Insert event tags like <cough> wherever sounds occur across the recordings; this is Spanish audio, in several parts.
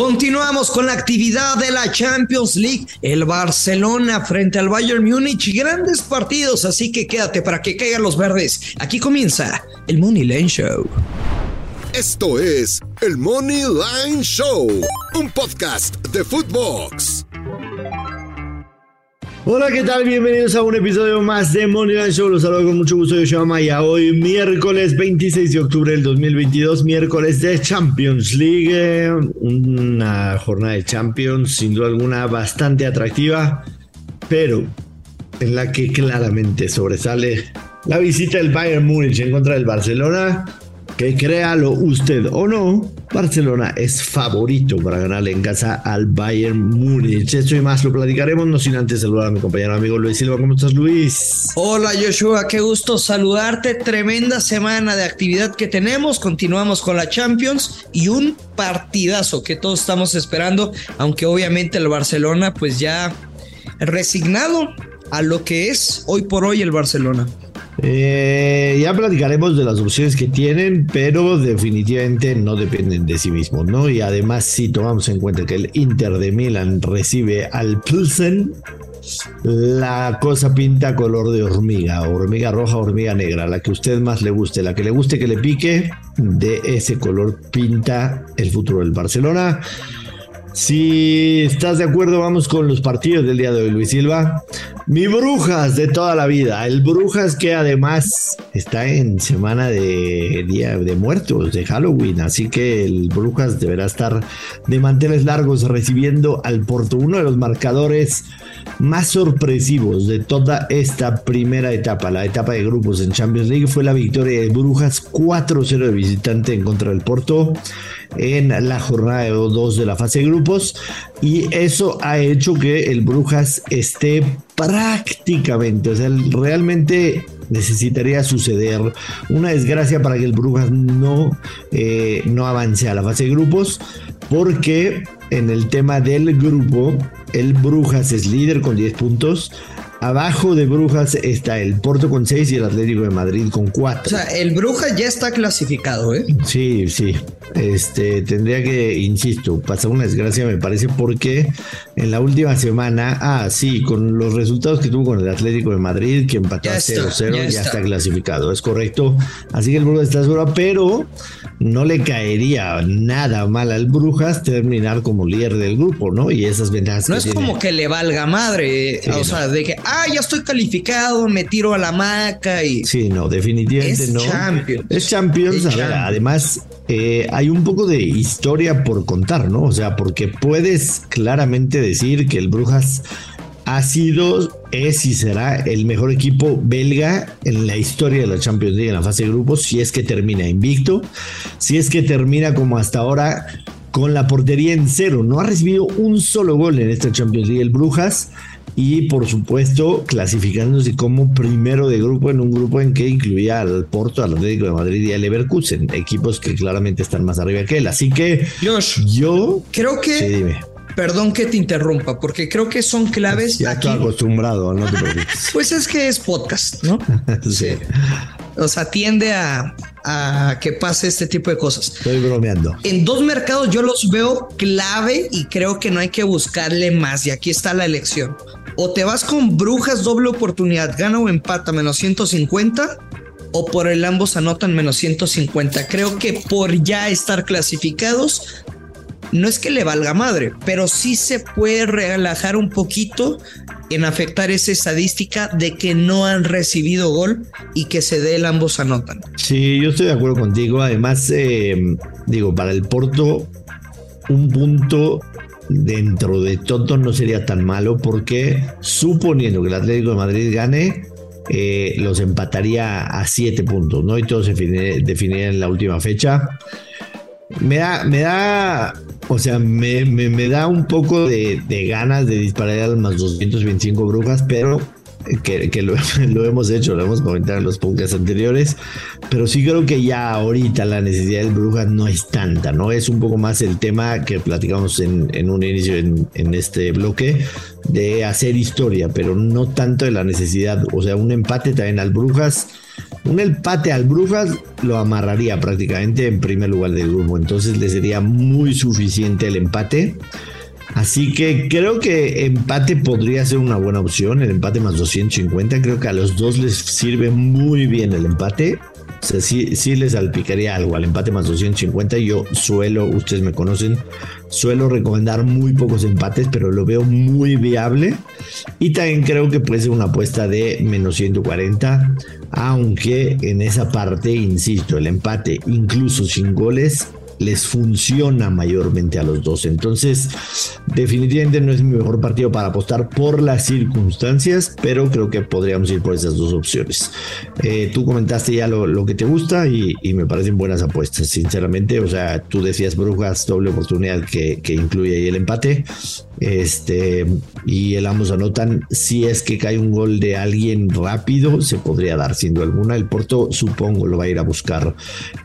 Continuamos con la actividad de la Champions League. El Barcelona frente al Bayern Múnich. Grandes partidos, así que quédate para que caigan los verdes. Aquí comienza el Money Line Show. Esto es el Money Line Show, un podcast de Footbox. Hola, ¿qué tal? Bienvenidos a un episodio más de Money Line Show. Los saludo con mucho gusto. Yo soy Maya. Hoy, miércoles 26 de octubre del 2022, miércoles de Champions League. Una jornada de Champions, sin duda alguna, bastante atractiva, pero en la que claramente sobresale la visita del Bayern Múnich en contra del Barcelona que créalo usted o no, Barcelona es favorito para ganarle en casa al Bayern Múnich. Esto y más lo platicaremos, no sin antes saludar a mi compañero amigo Luis Silva. ¿Cómo estás, Luis? Hola, Joshua, qué gusto saludarte. Tremenda semana de actividad que tenemos. Continuamos con la Champions y un partidazo que todos estamos esperando, aunque obviamente el Barcelona, pues ya resignado a lo que es hoy por hoy el Barcelona. Eh, ya platicaremos de las opciones que tienen, pero definitivamente no dependen de sí mismos, ¿no? Y además, si tomamos en cuenta que el Inter de Milán recibe al Pilsen, la cosa pinta color de hormiga, hormiga roja, hormiga negra, la que a usted más le guste, la que le guste que le pique, de ese color pinta el futuro del Barcelona. Si estás de acuerdo, vamos con los partidos del día de hoy, Luis Silva. Mi Brujas de toda la vida. El Brujas que además está en semana de Día de Muertos, de Halloween. Así que el Brujas deberá estar de manteles largos recibiendo al Porto. Uno de los marcadores más sorpresivos de toda esta primera etapa, la etapa de grupos en Champions League, fue la victoria de Brujas 4-0 de visitante en contra del Porto en la jornada 2 de la fase de grupos y eso ha hecho que el Brujas esté prácticamente, o sea, realmente necesitaría suceder una desgracia para que el Brujas no, eh, no avance a la fase de grupos, porque en el tema del grupo, el Brujas es líder con 10 puntos, Abajo de Brujas está el Porto con 6 y el Atlético de Madrid con 4. O sea, el Brujas ya está clasificado, ¿eh? Sí, sí. Este, tendría que, insisto, pasar una desgracia, me parece, porque en la última semana, ah, sí, con los resultados que tuvo con el Atlético de Madrid, que empató a 0-0, ya, está. clasificado, es correcto. Así que el Brujas está seguro, pero no le caería nada mal al Brujas terminar como líder del grupo, ¿no? Y esas ventajas no es como que le valga madre, o sea, de que, ah, ya estoy calificado, me tiro a la maca y. Sí, no, definitivamente es no. Champions. Es Champions. además, eh, hay un poco de historia por contar, ¿no? O sea, porque puedes claramente decir que el Brujas ha sido, es y será el mejor equipo belga en la historia de la Champions League en la fase de grupos, si es que termina invicto, si es que termina como hasta ahora con la portería en cero. No ha recibido un solo gol en esta Champions League el Brujas y por supuesto clasificándose como primero de grupo en un grupo en que incluía al Porto, al Atlético de Madrid y al Leverkusen, equipos que claramente están más arriba que él. Así que yo creo que dime. Perdón que te interrumpa, porque creo que son claves. Ya estoy acostumbrado, no te preocupes. <laughs> pues es que es podcast, ¿no? <laughs> sí. O sea, tiende a, a, que pase este tipo de cosas. Estoy bromeando. En dos mercados yo los veo clave y creo que no hay que buscarle más. Y aquí está la elección. O te vas con Brujas doble oportunidad, gana o empata menos 150 o por el ambos anotan menos 150. Creo que por ya estar clasificados no es que le valga madre, pero sí se puede relajar un poquito en afectar esa estadística de que no han recibido gol y que se dé el ambos anotan. Sí, yo estoy de acuerdo contigo. Además, eh, digo, para el Porto, un punto dentro de todo no sería tan malo porque suponiendo que el Atlético de Madrid gane, eh, los empataría a siete puntos, ¿no? Y todo se definiría en la última fecha. Me da, me da o sea, me, me, da un poco de, ganas de disparar a más 225 brujas, pero que, que <laughs> lo, hemos hecho, lo hemos comentado en los podcasts anteriores, pero sí creo que ya ahorita la necesidad del brujas no es tanta, ¿no? Es un poco más el tema que platicamos en, en un inicio en, en, este bloque de hacer historia, pero no tanto de la necesidad, o sea, un empate también al brujas Un empate al Brujas lo amarraría prácticamente en primer lugar del grupo, entonces le sería muy suficiente el empate. Así que creo que empate podría ser una buena opción, el empate más 250, creo que a los dos les sirve muy bien el empate. O sea, sí, les salpicaría algo al empate más 250. Yo suelo, ustedes me conocen, suelo recomendar muy pocos empates, pero lo veo muy viable. Y también creo que puede ser una apuesta de menos 140, aunque en esa parte, insisto, el empate, incluso sin goles, les funciona mayormente a los dos. Entonces, definitivamente no es mi mejor partido para apostar por las circunstancias, pero creo que podríamos ir por esas dos opciones. Eh, tú comentaste ya lo, que te gusta y, me parecen buenas apuestas, sinceramente. O sea, tú decías Brujas, doble oportunidad que, que incluye ahí el empate. Este, y el ambos anotan. Si es que cae un gol de alguien rápido, se podría dar sin duda alguna. El Porto, supongo, lo va a ir a buscar.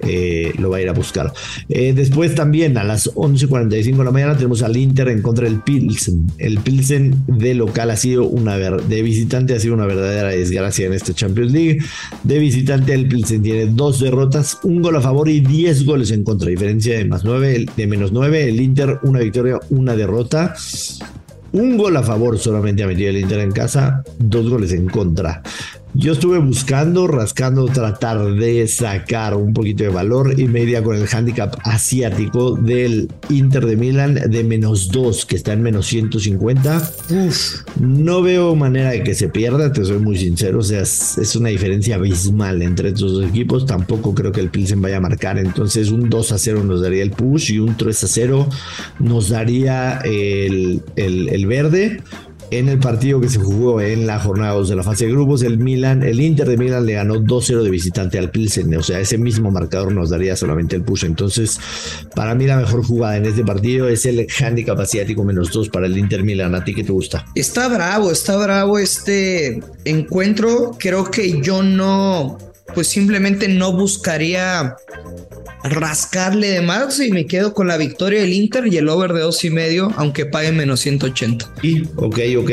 Eh, lo va a ir a buscar. Eh, después también a las 11:45 de la mañana tenemos al Inter en contra del Pilsen. El Pilsen de local ha sido una de visitante ha sido una verdadera desgracia en este Champions League. De visitante el Pilsen tiene dos derrotas, un gol a favor y 10 goles en contra. Diferencia de más 9, de menos 9. El Inter una victoria, una derrota. Un gol a favor solamente ha metido el Inter en casa, dos goles en contra. Yo estuve buscando, rascando, tratar de sacar un poquito de valor y media con el handicap asiático del Inter de Milán de menos 2, que está en menos 150. no veo manera de que se pierda, te soy muy sincero. O sea, es, una diferencia abismal entre estos dos equipos. Tampoco creo que el Pilsen vaya a marcar. Entonces, un 2 a 0 nos daría el push y un 3 a 0 nos daría el, el, el verde en el partido que se jugó en la jornada 2 de la fase de grupos, el Milan, el Inter de Milan le ganó 2-0 de visitante al Pilsen, o sea, ese mismo marcador nos daría solamente el push. Entonces, para mí la mejor jugada en este partido es el handicap asiático menos 2 para el Inter Milan. ¿A ti qué te gusta? Está bravo, está bravo este encuentro. Creo que yo no, pues simplemente no buscaría rascarle de más y me quedo con la victoria del Inter y el over de dos y medio, aunque pague menos 180. Y, ok, ok.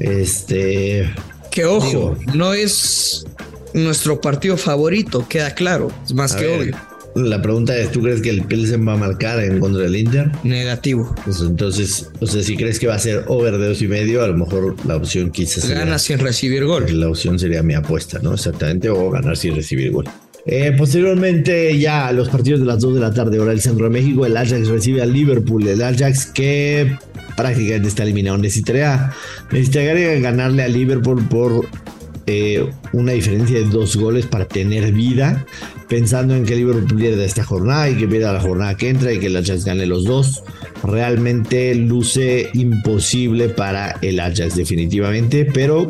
Este. Que ojo, no es nuestro partido favorito, queda claro, es más que obvio. La pregunta es, ¿tú crees que el Pilsen va a marcar en contra del Inter? Negativo. Pues entonces, o sea, si crees que va a ser over de dos y medio, a lo mejor la opción quizás Gana sin recibir gol. La opción sería mi apuesta, ¿no? Exactamente, o ganar sin recibir gol. Eh, posteriormente, ya a los partidos de las 2 de la tarde, hora del centro de México, el Ajax recibe al Liverpool. El Ajax que prácticamente está eliminado. Necesitaría, necesitaría ganarle al Liverpool por eh, una diferencia de dos goles para tener vida. Pensando en que el Liverpool pierde esta jornada y que pierda la jornada que entra y que el Ajax gane los dos. Realmente luce imposible para el Ajax, definitivamente. Pero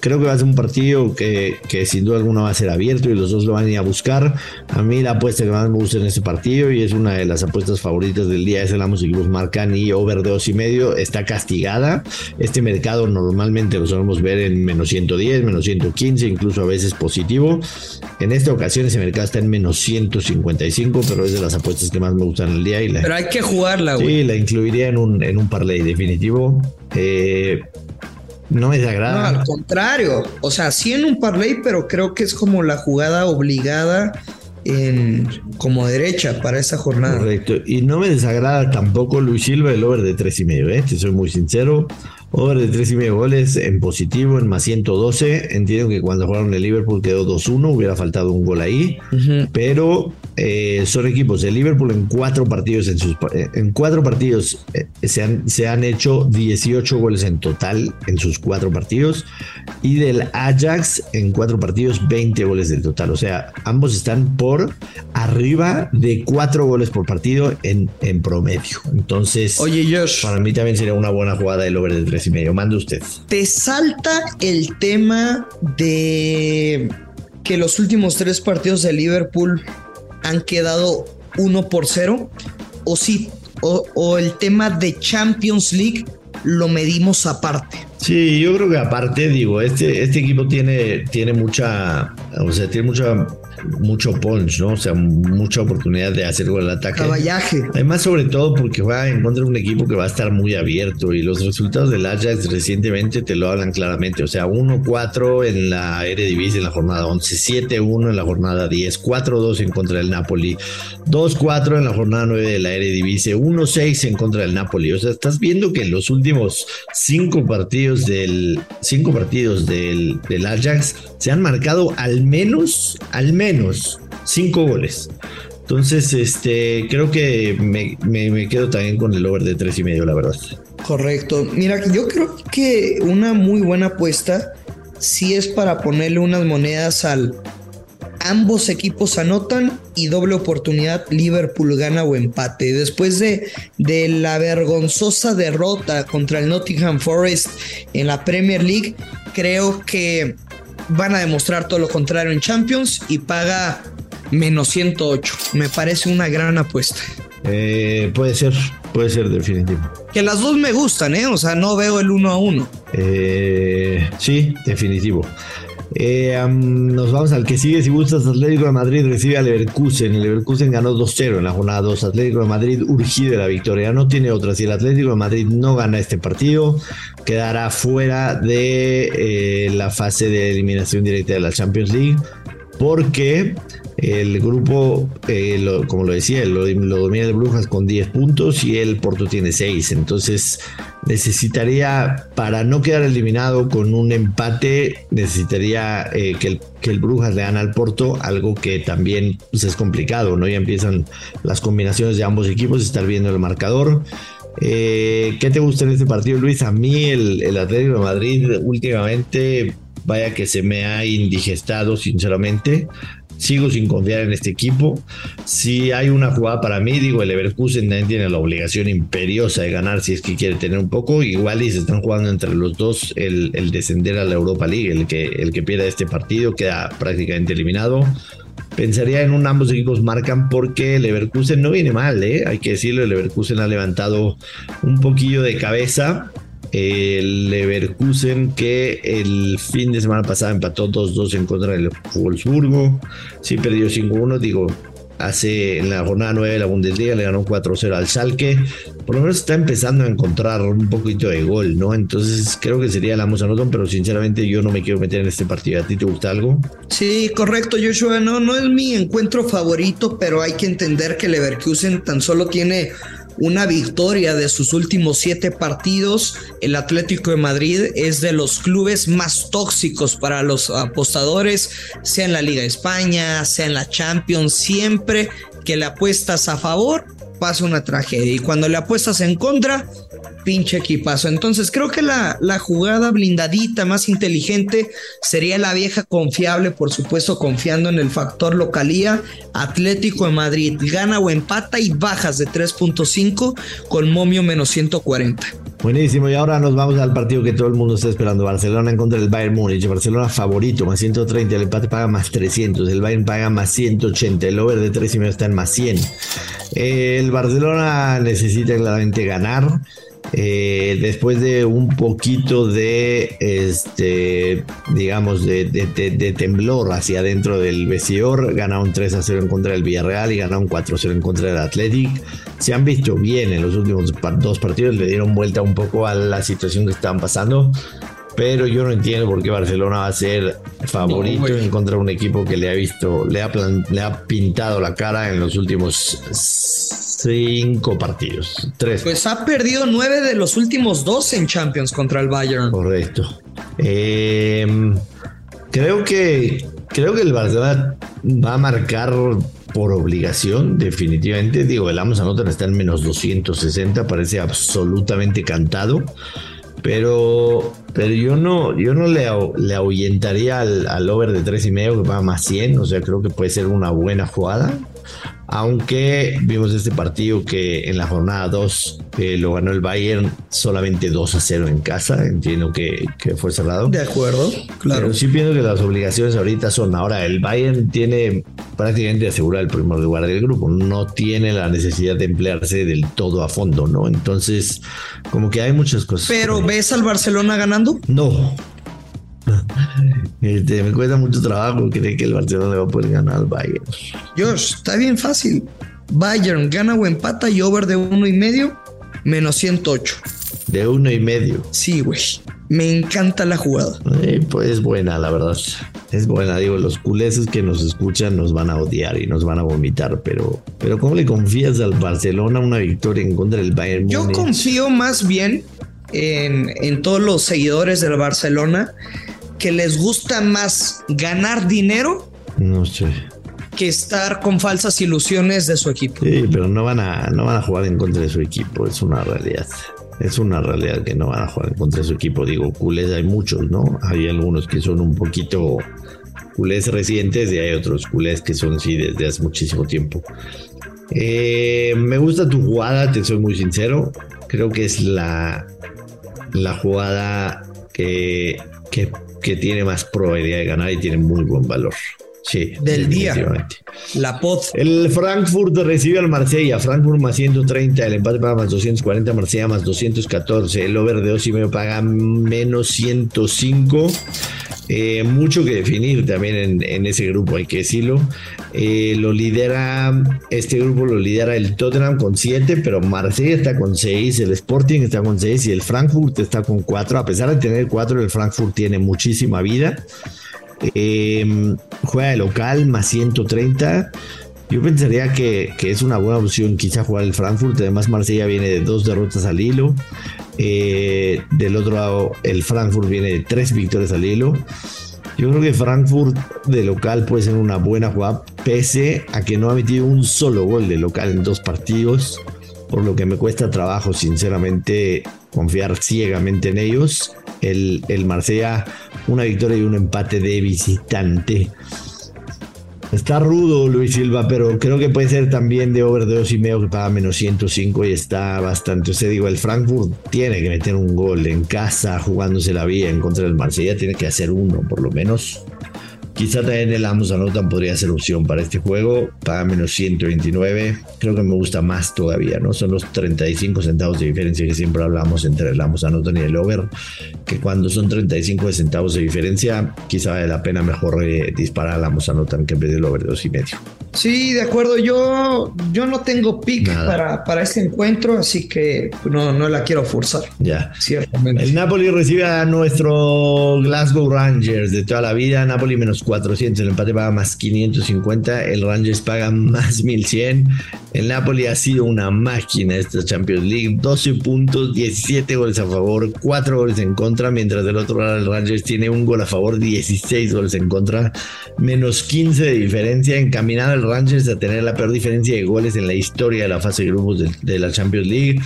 Creo que va a ser un partido que, que, sin duda alguna va a ser abierto y los dos lo van a ir a buscar. A mí la apuesta que más me gusta en este partido y es una de las apuestas favoritas del día es el ambos equipos marcan y over de dos y medio está castigada. Este mercado normalmente lo solemos ver en menos 110, menos 115, incluso a veces positivo. En esta ocasión ese mercado está en menos 155, pero es de las apuestas que más me gustan el día. Y pero hay que jugarla, güey. Sí, la incluiría en un, en un parlay definitivo. Eh, no me desagrada. No, al contrario. O sea, sí en un parlay, pero creo que es como la jugada obligada en, como derecha para esa jornada. Correcto. Y no me desagrada tampoco Luis Silva el over de tres y medio, ¿eh? Te soy muy sincero. Over de tres y medio goles en positivo, en más 112. Entiendo que cuando jugaron el Liverpool quedó 2-1, hubiera faltado un gol ahí. Pero eh, son equipos de Liverpool en cuatro partidos. En, sus, eh, en cuatro partidos eh, se, han, se han hecho 18 goles en total en sus cuatro partidos. Y del Ajax en cuatro partidos, 20 goles del total. O sea, ambos están por arriba de cuatro goles por partido en, en promedio. Entonces, Oye, Josh, para mí también sería una buena jugada el over de tres y medio. Mande usted. Te salta el tema de que los últimos tres partidos de Liverpool han quedado uno por cero o sí o, el tema de Champions League lo medimos aparte. Sí, yo creo que aparte, digo, este, este equipo tiene, tiene mucha, o sea, tiene mucha mucho punch, ¿no? O sea, mucha oportunidad de hacer gol al ataque. Caballaje. Además, sobre todo porque juega en contra de un equipo que va a estar muy abierto y los resultados del Ajax recientemente te lo hablan claramente. O sea, 1-4 en la Eredivisie en la jornada 11, 7-1 en la jornada 10, 4-2 en contra del Napoli, 2-4 en la jornada 9 de la Eredivisie, 1-6 en contra del Napoli. O sea, estás viendo que en los últimos cinco partidos del cinco partidos del, del Ajax se han marcado al menos, al menos cinco goles. Entonces, este, creo que me, me, quedo también con el over de tres y medio, la verdad. Correcto. Mira, yo creo que una muy buena apuesta sí es para ponerle unas monedas al ambos equipos anotan y doble oportunidad Liverpool gana o empate. Después de, de la vergonzosa derrota contra el Nottingham Forest en la Premier League, creo que van a demostrar todo lo contrario en Champions y paga menos 108. Me parece una gran apuesta. Eh, puede ser, puede ser definitivo. Que las dos me gustan, ¿eh? O sea, no veo el uno a uno. Eh, sí, definitivo. Eh, nos vamos al que sigue. Si gustas, Atlético de Madrid recibe a Leverkusen. El Leverkusen ganó 2-0 en la jornada 2. Atlético de Madrid urgido de la victoria. No tiene otra. Si el Atlético de Madrid no gana este partido, quedará fuera de eh, la fase de eliminación directa de la Champions League. Porque el grupo, eh, como lo decía, lo, domina el Brujas con 10 puntos y el Porto tiene 6. Entonces necesitaría, para no quedar eliminado con un empate, necesitaría eh, que, el, que el Brujas le gane al Porto, algo que también pues, es complicado, ¿no? Ya empiezan las combinaciones de ambos equipos, estar viendo el marcador. Eh, ¿Qué te gusta en este partido, Luis? A mí el, el Atlético de Madrid últimamente, vaya que se me ha indigestado, sinceramente sigo sin confiar en este equipo. Si hay una jugada para mí, digo, el Leverkusen también tiene la obligación imperiosa de ganar si es que quiere tener un poco. Igual y se están jugando entre los dos el, descender a la Europa League. El que, el que pierda este partido queda prácticamente eliminado. Pensaría en un ambos equipos marcan porque el Leverkusen no viene mal, ¿eh? hay que decirlo, Leverkusen ha levantado un poquillo de cabeza el Leverkusen que el fin de semana pasado empató 2-2 en contra del Wolfsburgo. Sí perdió 5-1, digo, hace en la jornada 9 de la Bundesliga le ganó 4-0 al Schalke. Por lo menos está empezando a encontrar un poquito de gol, ¿no? Entonces creo que sería la Musanotón, pero sinceramente yo no me quiero meter en este partido. ¿A ti te gusta algo? Sí, correcto, Joshua. No, no es mi encuentro favorito, pero hay que entender que Leverkusen tan solo tiene una victoria de sus últimos siete partidos. El Atlético de Madrid es de los clubes más tóxicos para los apostadores, sea en la Liga de España, sea en la Champions, siempre que le apuestas a favor pasa una tragedia y cuando le apuestas en contra pinche equipazo. Entonces creo que la, la jugada blindadita más inteligente sería la vieja confiable, por supuesto confiando en el factor localía. Atlético de Madrid gana o empata y bajas de 3.5 con momio menos 140. Buenísimo, y ahora nos vamos al partido que todo el mundo está esperando. Barcelona en contra del Bayern Múnich. Barcelona favorito, más 130. El empate paga más 300. El Bayern paga más 180. El over de 3 y medio está en más 100. El Barcelona necesita claramente ganar. Eh, después de un poquito de, este, digamos, de, temblor hacia adentro del vestidor, ganaron 3 a 0 en contra del Villarreal y ganaron 4 a 0 en contra del Athletic. Se han visto bien en los últimos dos partidos, le dieron vuelta un poco a la situación que estaban pasando. Pero yo no entiendo por qué Barcelona va a ser favorito en contra de un equipo que le ha visto, le ha, le ha pintado la cara en los últimos cinco partidos. Tres. Pues ha perdido nueve de los últimos dos en Champions contra el Bayern. Correcto. Em, creo que creo que el Barcelona va a marcar por obligación, definitivamente. Digo, el Amos Anotan está en menos 260, parece absolutamente cantado. Pero, pero yo no, yo no le, le ahuyentaría al, over de tres y medio que va más 100. O sea, creo que puede ser una buena jugada aunque vimos este partido que en la jornada 2 eh, lo ganó el Bayern solamente 2 a 0 en casa, entiendo que, fue cerrado. De acuerdo, claro. Pero sí pienso que las obligaciones ahorita son, ahora el Bayern tiene prácticamente asegurado el primer lugar del grupo, no tiene la necesidad de emplearse del todo a fondo, ¿no? Entonces, como que hay muchas cosas. ¿Pero ves al Barcelona ganando? No, Este, me cuesta mucho trabajo creer que el Barcelona le va a poder ganar al Bayern. Josh, está bien fácil. Bayern gana o empata y over de uno y medio, menos 108. De uno y medio. Sí, güey. Me encanta la jugada. Eh, pues es buena, la verdad. Es buena. Digo, los culeses que nos escuchan nos van a odiar y nos van a vomitar, pero, pero ¿cómo le confías al Barcelona una victoria en contra del Bayern? Yo Múnich? confío más bien en, en todos los seguidores del Barcelona que les gusta más ganar dinero No sé. que estar con falsas ilusiones de su equipo. Sí, pero no van a, no van a jugar en contra de su equipo, es una realidad. Es una realidad que no van a jugar en contra de su equipo. Digo, culés hay muchos, ¿no? Hay algunos que son un poquito culés recientes y hay otros culés que son sí desde hace muchísimo tiempo. Eh, me gusta tu jugada, te soy muy sincero. Creo que es la, la jugada que, que, que tiene más probabilidad de ganar y tiene muy buen valor. Sí, Del día. La pod. El Frankfurt recibe al Marsella. Frankfurt más 130. El empate paga más 240. Marsella más 214. El over de 2 y medio paga menos 105. Eh, mucho que definir también en, ese grupo, hay que decirlo. Eh, lo lidera, este grupo lo lidera el Tottenham con 7, pero Marsella está con 6, el Sporting está con 6 y el Frankfurt está con 4. A pesar de tener 4, el Frankfurt tiene muchísima vida. Eh, juega de local más 130. Yo pensaría que, que, es una buena opción quizá jugar el Frankfurt. Además, Marsella viene de dos derrotas al hilo. Eh, del otro lado, el Frankfurt viene de tres victorias al hilo. Yo creo que Frankfurt de local puede ser una buena jugada, pese a que no ha metido un solo gol de local en dos partidos. Por lo que me cuesta trabajo, sinceramente, confiar ciegamente en ellos. El, el Marsella, una victoria y un empate de visitante. Está rudo Luis Silva, pero creo que puede ser también de over de dos y medio que paga menos 105 y está bastante. O sea, digo, el Frankfurt tiene que meter un gol en casa, jugándose la vía en contra del Marsella, tiene que hacer uno por lo menos. Quizá también el Amos Anotan podría ser opción para este juego. Paga menos 129. Creo que me gusta más todavía, ¿no? Son los 35 centavos de diferencia que siempre hablamos entre el Amos Anotan y el over. Que cuando son 35 centavos de diferencia, quizá vale la pena mejor eh, disparar al Amos Anotan que en vez del over de dos y medio. Sí, de acuerdo. Yo, yo no tengo pick para, para este encuentro, así que no, no la quiero forzar. Ya. Ciertamente. El Napoli recibe a nuestro Glasgow Rangers de toda la vida. Napoli menos 400. El empate paga más 550. El Rangers paga más 1100. El Napoli ha sido una máquina esta Champions League. 12 puntos, 17 goles a favor, 4 goles en contra. Mientras del otro lado el Rangers tiene un gol a favor, 16 goles en contra. Menos 15 de diferencia. Encaminado Rangers a tener la peor diferencia de goles en la historia de la fase de grupos de, de la Champions League.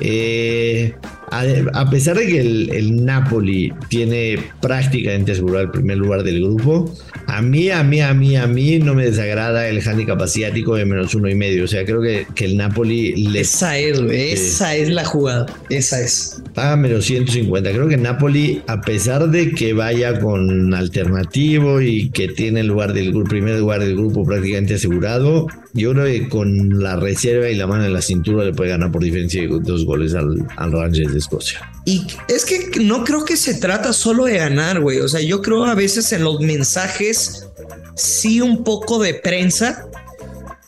Eh, a, a, pesar de que el, el, Napoli tiene prácticamente asegurado el primer lugar del grupo, a mí, a mí, a mí, a mí no me desagrada el handicap asiático de menos uno y medio. O sea, creo que, que el Napoli le... Esa es. Esa es la jugada. Esa es. Paga menos 150. Creo que el Napoli, a pesar de que vaya con alternativo y que tiene el lugar del primer lugar del grupo prácticamente asegurado, yo creo que con la reserva y la mano en la cintura le puede ganar por diferencia de dos goles al, al Rangers Escocia. Y es que no creo que se trata solo de ganar, güey. O sea, yo creo a veces en los mensajes sí un poco de prensa.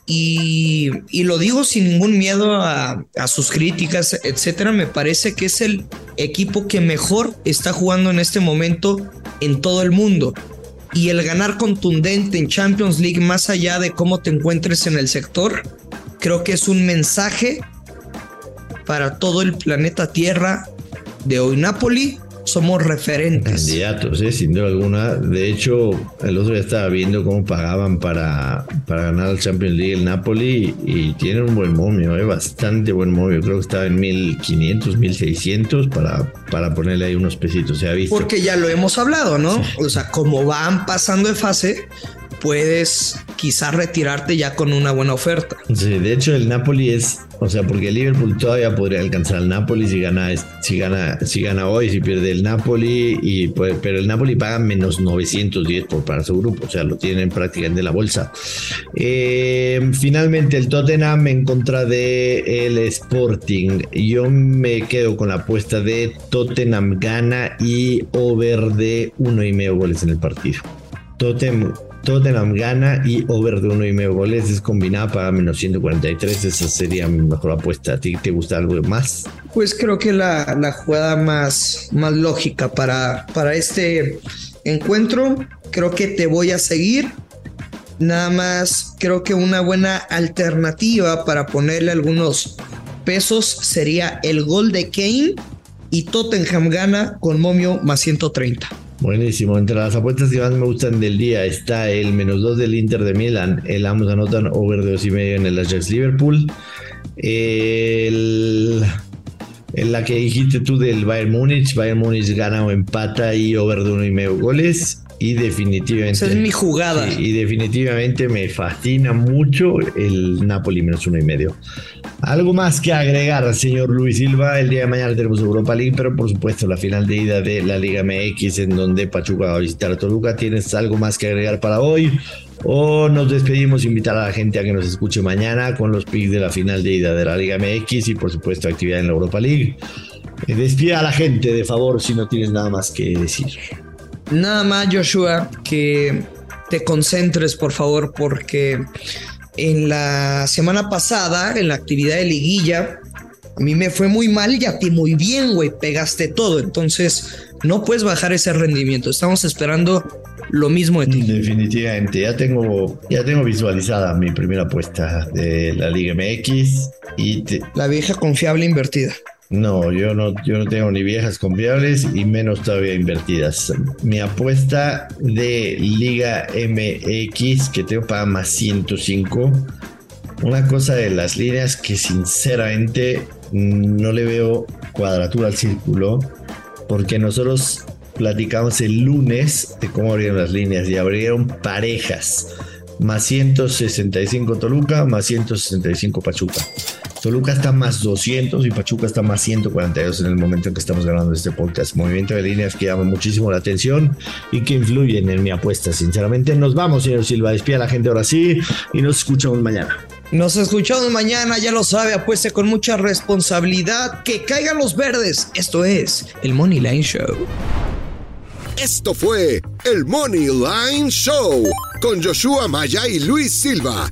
Y, y lo digo sin ningún miedo a, a, sus críticas, etcétera. Me parece que es el equipo que mejor está jugando en este momento en todo el mundo. Y el ganar contundente en Champions League, más allá de cómo te encuentres en el sector, creo que es un mensaje para todo el planeta Tierra de hoy. Napoli somos referentes. Candidatos, ¿eh? sin duda alguna. De hecho, el otro día estaba viendo cómo pagaban para, para ganar el Champions League el Napoli y tiene un buen momio, ¿eh? bastante buen momio. Creo que estaba en 1500, 1600 para, para ponerle ahí unos pesitos. Se ha visto. Porque ya lo hemos hablado, ¿no? Sí. O sea, como van pasando de fase, puedes quizás retirarte ya con una buena oferta. Sí, de hecho el Napoli es, o sea, porque el Liverpool todavía podría alcanzar al Napoli si gana, si gana, si gana hoy, si pierde el Napoli, y pero el Napoli paga menos 910 por para su grupo, o sea, lo tienen prácticamente en la bolsa. Eh, finalmente el Tottenham en contra de el Sporting. Yo me quedo con la apuesta de Tottenham gana y over de uno y medio goles en el partido. Tottenham Tottenham gana y over de uno y medio goles es combinada para menos 143. Esa sería mi mejor apuesta. ¿A ti te gusta algo más? Pues creo que la, la jugada más, más lógica para, para este encuentro, creo que te voy a seguir. Nada más creo que una buena alternativa para ponerle algunos pesos sería el gol de Kane y Tottenham gana con momio más 130. Buenísimo. Entre las apuestas que más me gustan del día está el menos 2 del Inter de Milán. El ambos anotan over de 2 y medio en el Ajax Liverpool. En la que dijiste tú del Bayern Múnich. Bayern Múnich gana o empata y over de 1 y medio goles. Y definitivamente. Esa es mi jugada. y definitivamente me fascina mucho el Napoli menos uno y medio. Algo más que agregar, señor Luis Silva. El día de mañana tenemos Europa League, pero por supuesto la final de ida de la Liga MX, en donde Pachuca va a visitar a Toluca. ¿Tienes algo más que agregar para hoy? O nos despedimos, invitar a la gente a que nos escuche mañana con los picks de la final de ida de la Liga MX y por supuesto actividad en la Europa League. Eh, despida a la gente, de favor, si no tienes nada más que decir. Nada más, Joshua, que te concentres, por favor, porque en la semana pasada, en la actividad de liguilla, a mí me fue muy mal y a ti muy bien, güey. Pegaste todo. Entonces, no puedes bajar ese rendimiento. Estamos esperando lo mismo de ti. Definitivamente. Ya tengo, ya tengo visualizada mi primera apuesta de la Liga MX y la vieja confiable invertida. No, yo no, yo no tengo ni viejas confiables y menos todavía invertidas. Mi apuesta de Liga MX que tengo para más 105. Una cosa de las líneas que sinceramente no le veo cuadratura al círculo porque nosotros platicamos el lunes de cómo abrieron las líneas y abrieron parejas. Más 165 Toluca, más 165 Pachuca. Toluca está más 200 y Pachuca está más 142 en el momento en que estamos grabando este podcast. Movimiento de líneas que llama muchísimo la atención y que influyen en mi apuesta, sinceramente. Nos vamos, señor Silva. Despida a la gente ahora sí y nos escuchamos mañana. Nos escuchamos mañana, ya lo sabe, apueste con mucha responsabilidad. Que caigan los verdes. Esto es el Money Line Show. Esto fue el Money Line Show con Joshua Maya y Luis Silva